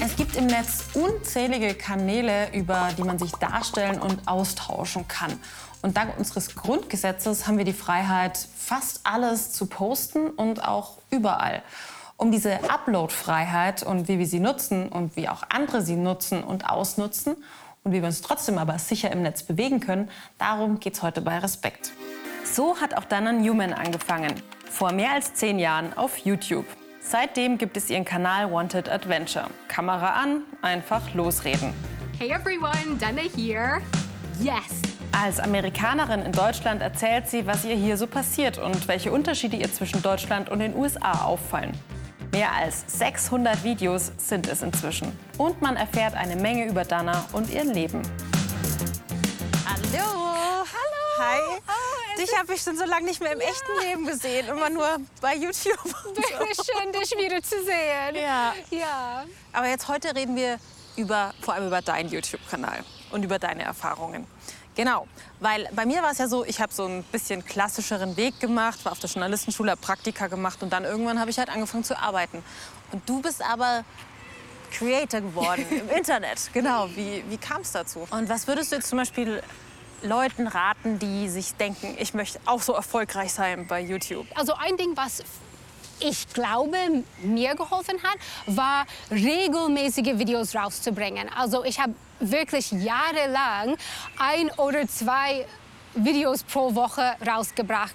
Es gibt im Netz unzählige Kanäle, über die man sich darstellen und austauschen kann. Und dank unseres Grundgesetzes haben wir die Freiheit, fast alles zu posten und auch überall. Um diese Upload-Freiheit und wie wir sie nutzen und wie auch andere sie nutzen und ausnutzen und wie wir uns trotzdem aber sicher im Netz bewegen können, darum geht es heute bei Respekt. So hat auch Dana Newman angefangen, vor mehr als zehn Jahren auf YouTube. Seitdem gibt es ihren Kanal Wanted Adventure. Kamera an, einfach losreden. Hey everyone, Dana here. Yes, als Amerikanerin in Deutschland erzählt sie, was ihr hier so passiert und welche Unterschiede ihr zwischen Deutschland und den USA auffallen. Mehr als 600 Videos sind es inzwischen. Und man erfährt eine Menge über Dana und ihr Leben. Hallo. Hallo. Hi. Dich habe ich schon so lange nicht mehr im ja. echten Leben gesehen, immer nur bei YouTube. Schön, dich wieder zu sehen. Ja. ja. Aber jetzt heute reden wir über, vor allem über deinen YouTube-Kanal und über deine Erfahrungen. Genau, weil bei mir war es ja so, ich habe so ein bisschen klassischeren Weg gemacht, war auf der Journalistenschule, habe Praktika gemacht und dann irgendwann habe ich halt angefangen zu arbeiten. Und du bist aber Creator geworden im Internet. Genau, wie, wie kam es dazu? Und was würdest du jetzt zum Beispiel Leuten raten, die sich denken, ich möchte auch so erfolgreich sein bei YouTube? Also ein Ding, was ich glaube, mir geholfen hat, war regelmäßige Videos rauszubringen. Also ich habe wirklich jahrelang ein oder zwei Videos pro Woche rausgebracht,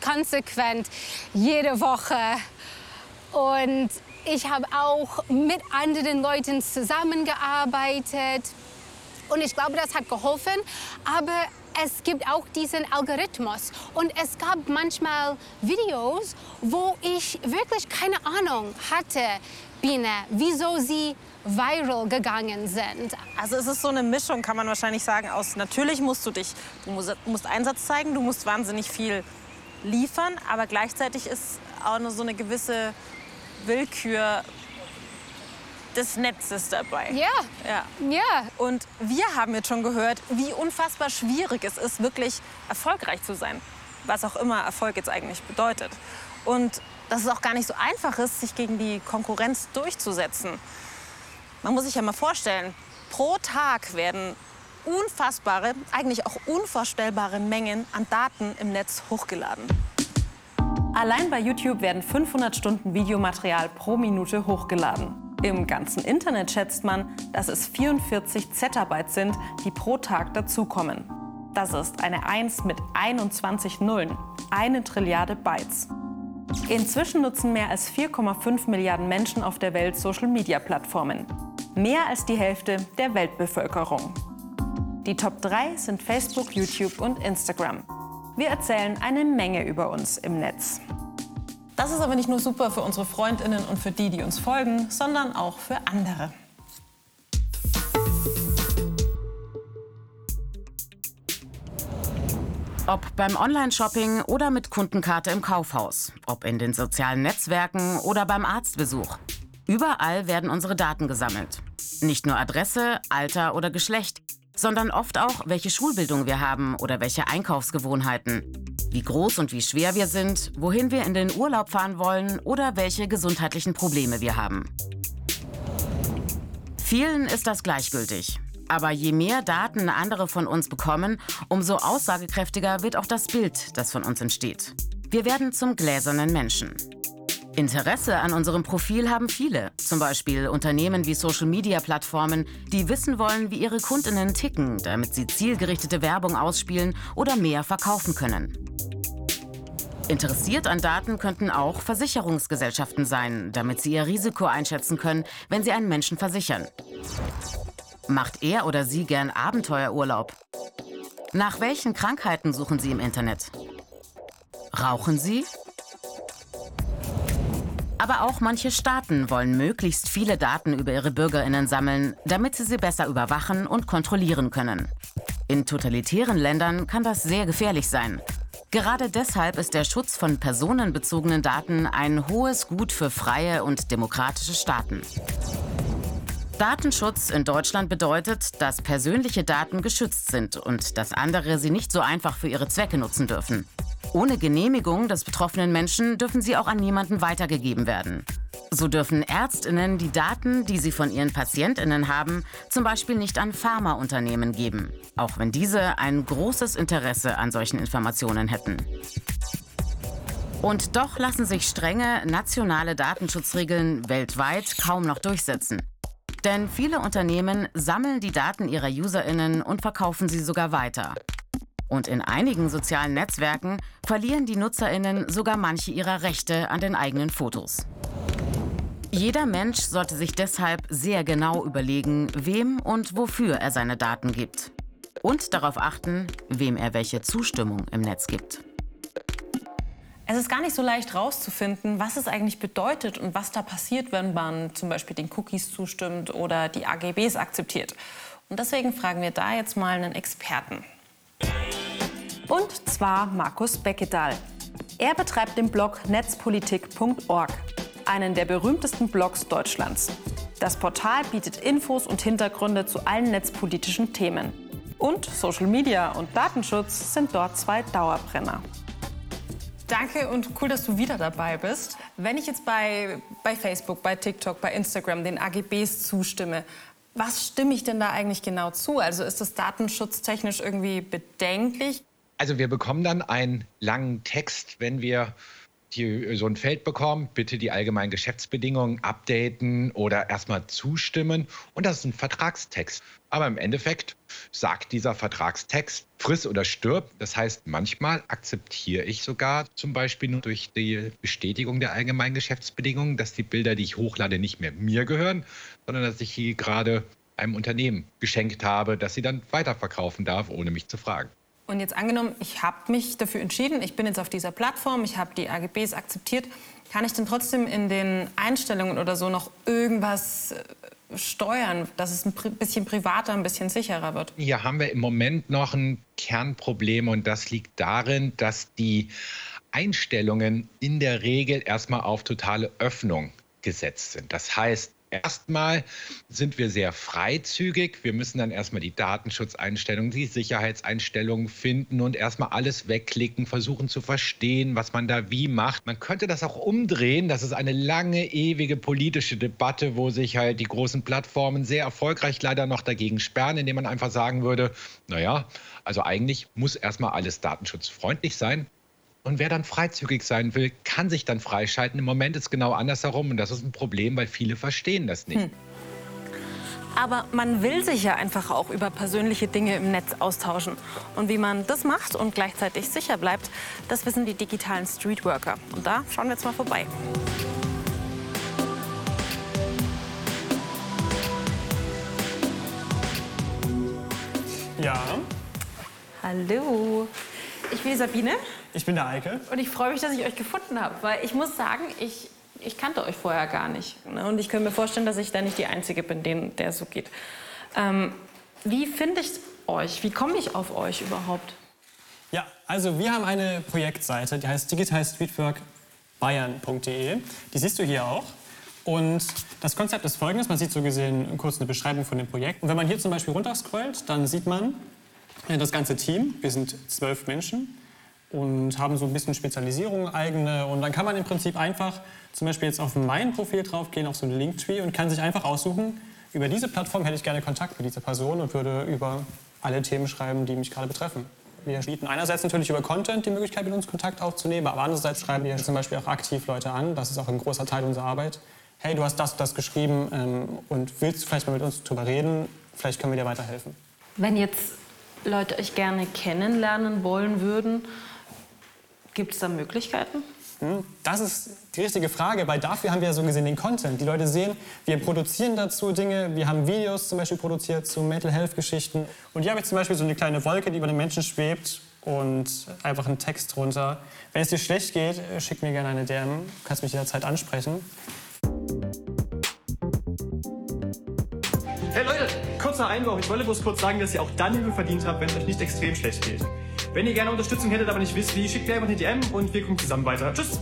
konsequent jede Woche. Und ich habe auch mit anderen Leuten zusammengearbeitet. Und ich glaube, das hat geholfen. Aber es gibt auch diesen Algorithmus. Und es gab manchmal Videos, wo ich wirklich keine Ahnung hatte, Biene, wieso sie viral gegangen sind. Also es ist so eine Mischung, kann man wahrscheinlich sagen, aus natürlich musst du dich, du musst, musst Einsatz zeigen, du musst wahnsinnig viel liefern, aber gleichzeitig ist auch nur so eine gewisse Willkür des Netzes dabei. Ja. ja. Ja. Und wir haben jetzt schon gehört, wie unfassbar schwierig es ist, wirklich erfolgreich zu sein. Was auch immer Erfolg jetzt eigentlich bedeutet. Und dass es auch gar nicht so einfach ist, sich gegen die Konkurrenz durchzusetzen. Man muss sich ja mal vorstellen, pro Tag werden unfassbare, eigentlich auch unvorstellbare Mengen an Daten im Netz hochgeladen. Allein bei YouTube werden 500 Stunden Videomaterial pro Minute hochgeladen. Im ganzen Internet schätzt man, dass es 44 Zettabyte sind, die pro Tag dazukommen. Das ist eine 1 mit 21 Nullen, eine Trilliarde Bytes. Inzwischen nutzen mehr als 4,5 Milliarden Menschen auf der Welt Social-Media-Plattformen. Mehr als die Hälfte der Weltbevölkerung. Die Top 3 sind Facebook, YouTube und Instagram. Wir erzählen eine Menge über uns im Netz. Das ist aber nicht nur super für unsere Freundinnen und für die, die uns folgen, sondern auch für andere. Ob beim Online-Shopping oder mit Kundenkarte im Kaufhaus, ob in den sozialen Netzwerken oder beim Arztbesuch. Überall werden unsere Daten gesammelt. Nicht nur Adresse, Alter oder Geschlecht, sondern oft auch, welche Schulbildung wir haben oder welche Einkaufsgewohnheiten wie groß und wie schwer wir sind, wohin wir in den Urlaub fahren wollen oder welche gesundheitlichen Probleme wir haben. Vielen ist das gleichgültig. Aber je mehr Daten andere von uns bekommen, umso aussagekräftiger wird auch das Bild, das von uns entsteht. Wir werden zum gläsernen Menschen. Interesse an unserem Profil haben viele, zum Beispiel Unternehmen wie Social-Media-Plattformen, die wissen wollen, wie ihre Kundinnen ticken, damit sie zielgerichtete Werbung ausspielen oder mehr verkaufen können. Interessiert an Daten könnten auch Versicherungsgesellschaften sein, damit sie ihr Risiko einschätzen können, wenn sie einen Menschen versichern. Macht er oder sie gern Abenteuerurlaub? Nach welchen Krankheiten suchen Sie im Internet? Rauchen Sie? Aber auch manche Staaten wollen möglichst viele Daten über ihre Bürgerinnen sammeln, damit sie sie besser überwachen und kontrollieren können. In totalitären Ländern kann das sehr gefährlich sein. Gerade deshalb ist der Schutz von personenbezogenen Daten ein hohes Gut für freie und demokratische Staaten. Datenschutz in Deutschland bedeutet, dass persönliche Daten geschützt sind und dass andere sie nicht so einfach für ihre Zwecke nutzen dürfen. Ohne Genehmigung des betroffenen Menschen dürfen sie auch an niemanden weitergegeben werden. So dürfen Ärztinnen die Daten, die sie von ihren Patientinnen haben, zum Beispiel nicht an Pharmaunternehmen geben, auch wenn diese ein großes Interesse an solchen Informationen hätten. Und doch lassen sich strenge nationale Datenschutzregeln weltweit kaum noch durchsetzen. Denn viele Unternehmen sammeln die Daten ihrer Userinnen und verkaufen sie sogar weiter. Und in einigen sozialen Netzwerken verlieren die Nutzerinnen sogar manche ihrer Rechte an den eigenen Fotos. Jeder Mensch sollte sich deshalb sehr genau überlegen, wem und wofür er seine Daten gibt. Und darauf achten, wem er welche Zustimmung im Netz gibt. Es ist gar nicht so leicht herauszufinden, was es eigentlich bedeutet und was da passiert, wenn man zum Beispiel den Cookies zustimmt oder die AGBs akzeptiert. Und deswegen fragen wir da jetzt mal einen Experten. Und zwar Markus Beckedahl. Er betreibt den Blog netzpolitik.org einen der berühmtesten Blogs Deutschlands. Das Portal bietet Infos und Hintergründe zu allen netzpolitischen Themen. Und Social Media und Datenschutz sind dort zwei Dauerbrenner. Danke und cool, dass du wieder dabei bist. Wenn ich jetzt bei, bei Facebook, bei TikTok, bei Instagram den AGBs zustimme, was stimme ich denn da eigentlich genau zu? Also ist das datenschutztechnisch irgendwie bedenklich? Also wir bekommen dann einen langen Text, wenn wir die, so ein Feld bekommen, bitte die allgemeinen Geschäftsbedingungen updaten oder erstmal zustimmen. Und das ist ein Vertragstext. Aber im Endeffekt sagt dieser Vertragstext, friss oder stirb. Das heißt, manchmal akzeptiere ich sogar zum Beispiel nur durch die Bestätigung der allgemeinen Geschäftsbedingungen, dass die Bilder, die ich hochlade, nicht mehr mir gehören, sondern dass ich sie gerade einem Unternehmen geschenkt habe, das sie dann weiterverkaufen darf, ohne mich zu fragen. Und jetzt angenommen, ich habe mich dafür entschieden, ich bin jetzt auf dieser Plattform, ich habe die AGBs akzeptiert, kann ich denn trotzdem in den Einstellungen oder so noch irgendwas äh, steuern, dass es ein bisschen privater, ein bisschen sicherer wird? Hier haben wir im Moment noch ein Kernproblem und das liegt darin, dass die Einstellungen in der Regel erstmal auf totale Öffnung gesetzt sind. Das heißt, Erstmal sind wir sehr freizügig. Wir müssen dann erstmal die Datenschutzeinstellungen, die Sicherheitseinstellungen finden und erstmal alles wegklicken, versuchen zu verstehen, was man da wie macht. Man könnte das auch umdrehen. Das ist eine lange, ewige politische Debatte, wo sich halt die großen Plattformen sehr erfolgreich leider noch dagegen sperren, indem man einfach sagen würde, naja, also eigentlich muss erstmal alles datenschutzfreundlich sein. Und wer dann freizügig sein will, kann sich dann freischalten. Im Moment ist es genau andersherum und das ist ein Problem, weil viele verstehen das nicht. Hm. Aber man will sich ja einfach auch über persönliche Dinge im Netz austauschen. Und wie man das macht und gleichzeitig sicher bleibt, das wissen die digitalen Streetworker. Und da schauen wir jetzt mal vorbei. Ja. Hallo. Ich bin Sabine. Ich bin der Eike. Und ich freue mich, dass ich euch gefunden habe, weil ich muss sagen, ich, ich kannte euch vorher gar nicht. Ne? Und ich könnte mir vorstellen, dass ich da nicht die Einzige bin, den, der so geht. Ähm, wie finde ich euch? Wie komme ich auf euch überhaupt? Ja, also wir haben eine Projektseite, die heißt digitalstreetworkbayern.de. Die siehst du hier auch. Und das Konzept ist folgendes: Man sieht so gesehen kurz eine Beschreibung von dem Projekt. Und wenn man hier zum Beispiel runterscrollt, dann sieht man äh, das ganze Team. Wir sind zwölf Menschen und haben so ein bisschen Spezialisierung eigene. Und dann kann man im Prinzip einfach zum Beispiel jetzt auf mein Profil draufgehen, auf so einen Linktree und kann sich einfach aussuchen, über diese Plattform hätte ich gerne Kontakt mit dieser Person und würde über alle Themen schreiben, die mich gerade betreffen. Wir bieten einerseits natürlich über Content die Möglichkeit, mit uns Kontakt aufzunehmen, aber andererseits schreiben wir zum Beispiel auch aktiv Leute an. Das ist auch ein großer Teil unserer Arbeit. Hey, du hast das das geschrieben ähm, und willst vielleicht mal mit uns darüber reden? Vielleicht können wir dir weiterhelfen. Wenn jetzt Leute euch gerne kennenlernen wollen würden, Gibt es da Möglichkeiten? Hm, das ist die richtige Frage, weil dafür haben wir ja so gesehen den Content. Die Leute sehen, wir produzieren dazu Dinge. Wir haben Videos zum Beispiel produziert zu Mental Health Geschichten. Und hier habe ich zum Beispiel so eine kleine Wolke, die über den Menschen schwebt und einfach einen Text drunter. Wenn es dir schlecht geht, schick mir gerne eine DM. Du kannst mich jederzeit ansprechen. Hey Leute, kurzer Einwurf. Ich wollte bloß kurz sagen, dass ihr auch dann Hilfe verdient habt, wenn es euch nicht extrem schlecht geht. Wenn ihr gerne Unterstützung hättet, aber nicht wisst wie, schickt mir einfach eine DM und wir gucken zusammen weiter. Tschüss!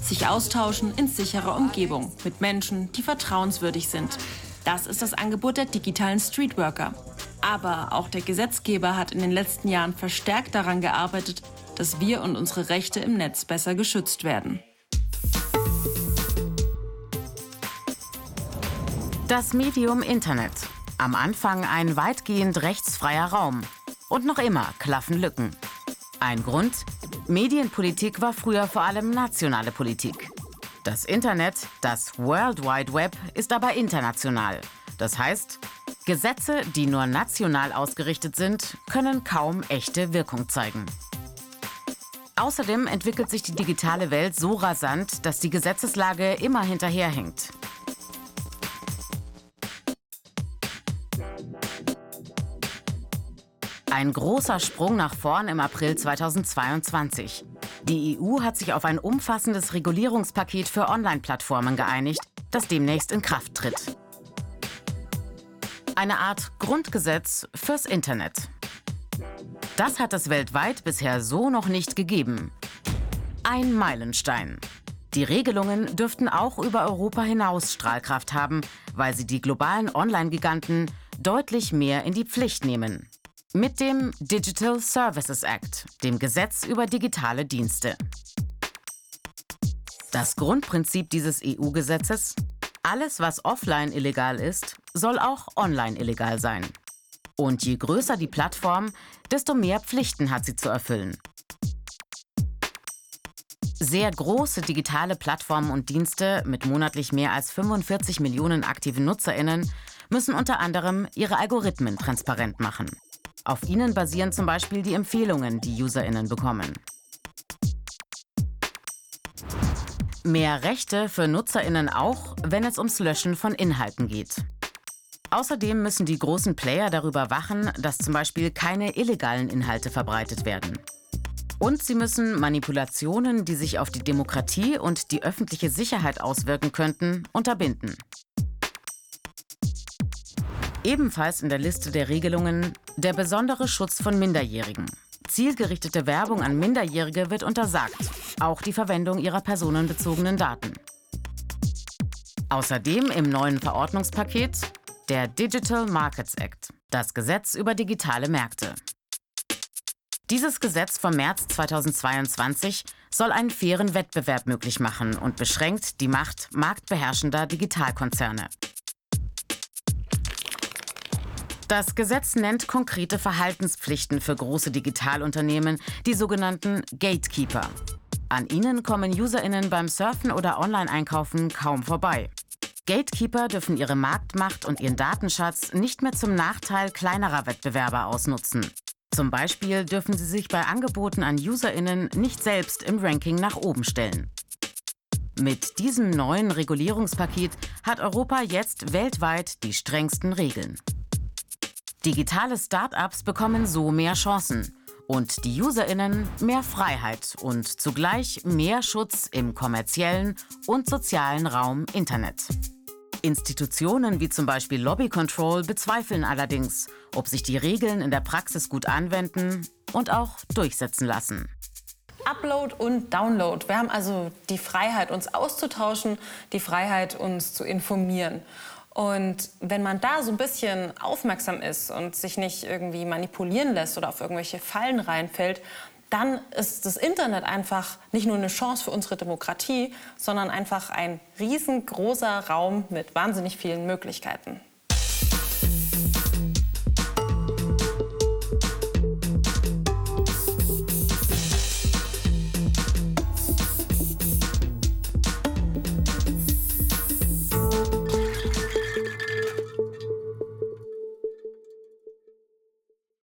Sich austauschen in sicherer Umgebung mit Menschen, die vertrauenswürdig sind. Das ist das Angebot der digitalen Streetworker. Aber auch der Gesetzgeber hat in den letzten Jahren verstärkt daran gearbeitet, dass wir und unsere Rechte im Netz besser geschützt werden. Das Medium Internet. Am Anfang ein weitgehend rechtsfreier Raum. Und noch immer klaffen Lücken. Ein Grund? Medienpolitik war früher vor allem nationale Politik. Das Internet, das World Wide Web, ist aber international. Das heißt, Gesetze, die nur national ausgerichtet sind, können kaum echte Wirkung zeigen. Außerdem entwickelt sich die digitale Welt so rasant, dass die Gesetzeslage immer hinterherhängt. Ein großer Sprung nach vorn im April 2022. Die EU hat sich auf ein umfassendes Regulierungspaket für Online-Plattformen geeinigt, das demnächst in Kraft tritt. Eine Art Grundgesetz fürs Internet. Das hat es weltweit bisher so noch nicht gegeben. Ein Meilenstein. Die Regelungen dürften auch über Europa hinaus Strahlkraft haben, weil sie die globalen Online-Giganten deutlich mehr in die Pflicht nehmen. Mit dem Digital Services Act, dem Gesetz über digitale Dienste. Das Grundprinzip dieses EU-Gesetzes? Alles, was offline illegal ist, soll auch online illegal sein. Und je größer die Plattform, desto mehr Pflichten hat sie zu erfüllen. Sehr große digitale Plattformen und Dienste mit monatlich mehr als 45 Millionen aktiven Nutzerinnen müssen unter anderem ihre Algorithmen transparent machen. Auf ihnen basieren zum Beispiel die Empfehlungen, die Userinnen bekommen. Mehr Rechte für Nutzerinnen auch, wenn es ums Löschen von Inhalten geht. Außerdem müssen die großen Player darüber wachen, dass zum Beispiel keine illegalen Inhalte verbreitet werden. Und sie müssen Manipulationen, die sich auf die Demokratie und die öffentliche Sicherheit auswirken könnten, unterbinden. Ebenfalls in der Liste der Regelungen der besondere Schutz von Minderjährigen. Zielgerichtete Werbung an Minderjährige wird untersagt, auch die Verwendung ihrer personenbezogenen Daten. Außerdem im neuen Verordnungspaket der Digital Markets Act, das Gesetz über digitale Märkte. Dieses Gesetz vom März 2022 soll einen fairen Wettbewerb möglich machen und beschränkt die Macht marktbeherrschender Digitalkonzerne. Das Gesetz nennt konkrete Verhaltenspflichten für große Digitalunternehmen, die sogenannten Gatekeeper. An ihnen kommen Userinnen beim Surfen oder Online-Einkaufen kaum vorbei. Gatekeeper dürfen ihre Marktmacht und ihren Datenschatz nicht mehr zum Nachteil kleinerer Wettbewerber ausnutzen. Zum Beispiel dürfen sie sich bei Angeboten an Userinnen nicht selbst im Ranking nach oben stellen. Mit diesem neuen Regulierungspaket hat Europa jetzt weltweit die strengsten Regeln. Digitale Start-ups bekommen so mehr Chancen und die Userinnen mehr Freiheit und zugleich mehr Schutz im kommerziellen und sozialen Raum Internet. Institutionen wie zum Beispiel Lobby Control bezweifeln allerdings, ob sich die Regeln in der Praxis gut anwenden und auch durchsetzen lassen. Upload und Download. Wir haben also die Freiheit, uns auszutauschen, die Freiheit, uns zu informieren. Und wenn man da so ein bisschen aufmerksam ist und sich nicht irgendwie manipulieren lässt oder auf irgendwelche Fallen reinfällt, dann ist das Internet einfach nicht nur eine Chance für unsere Demokratie, sondern einfach ein riesengroßer Raum mit wahnsinnig vielen Möglichkeiten.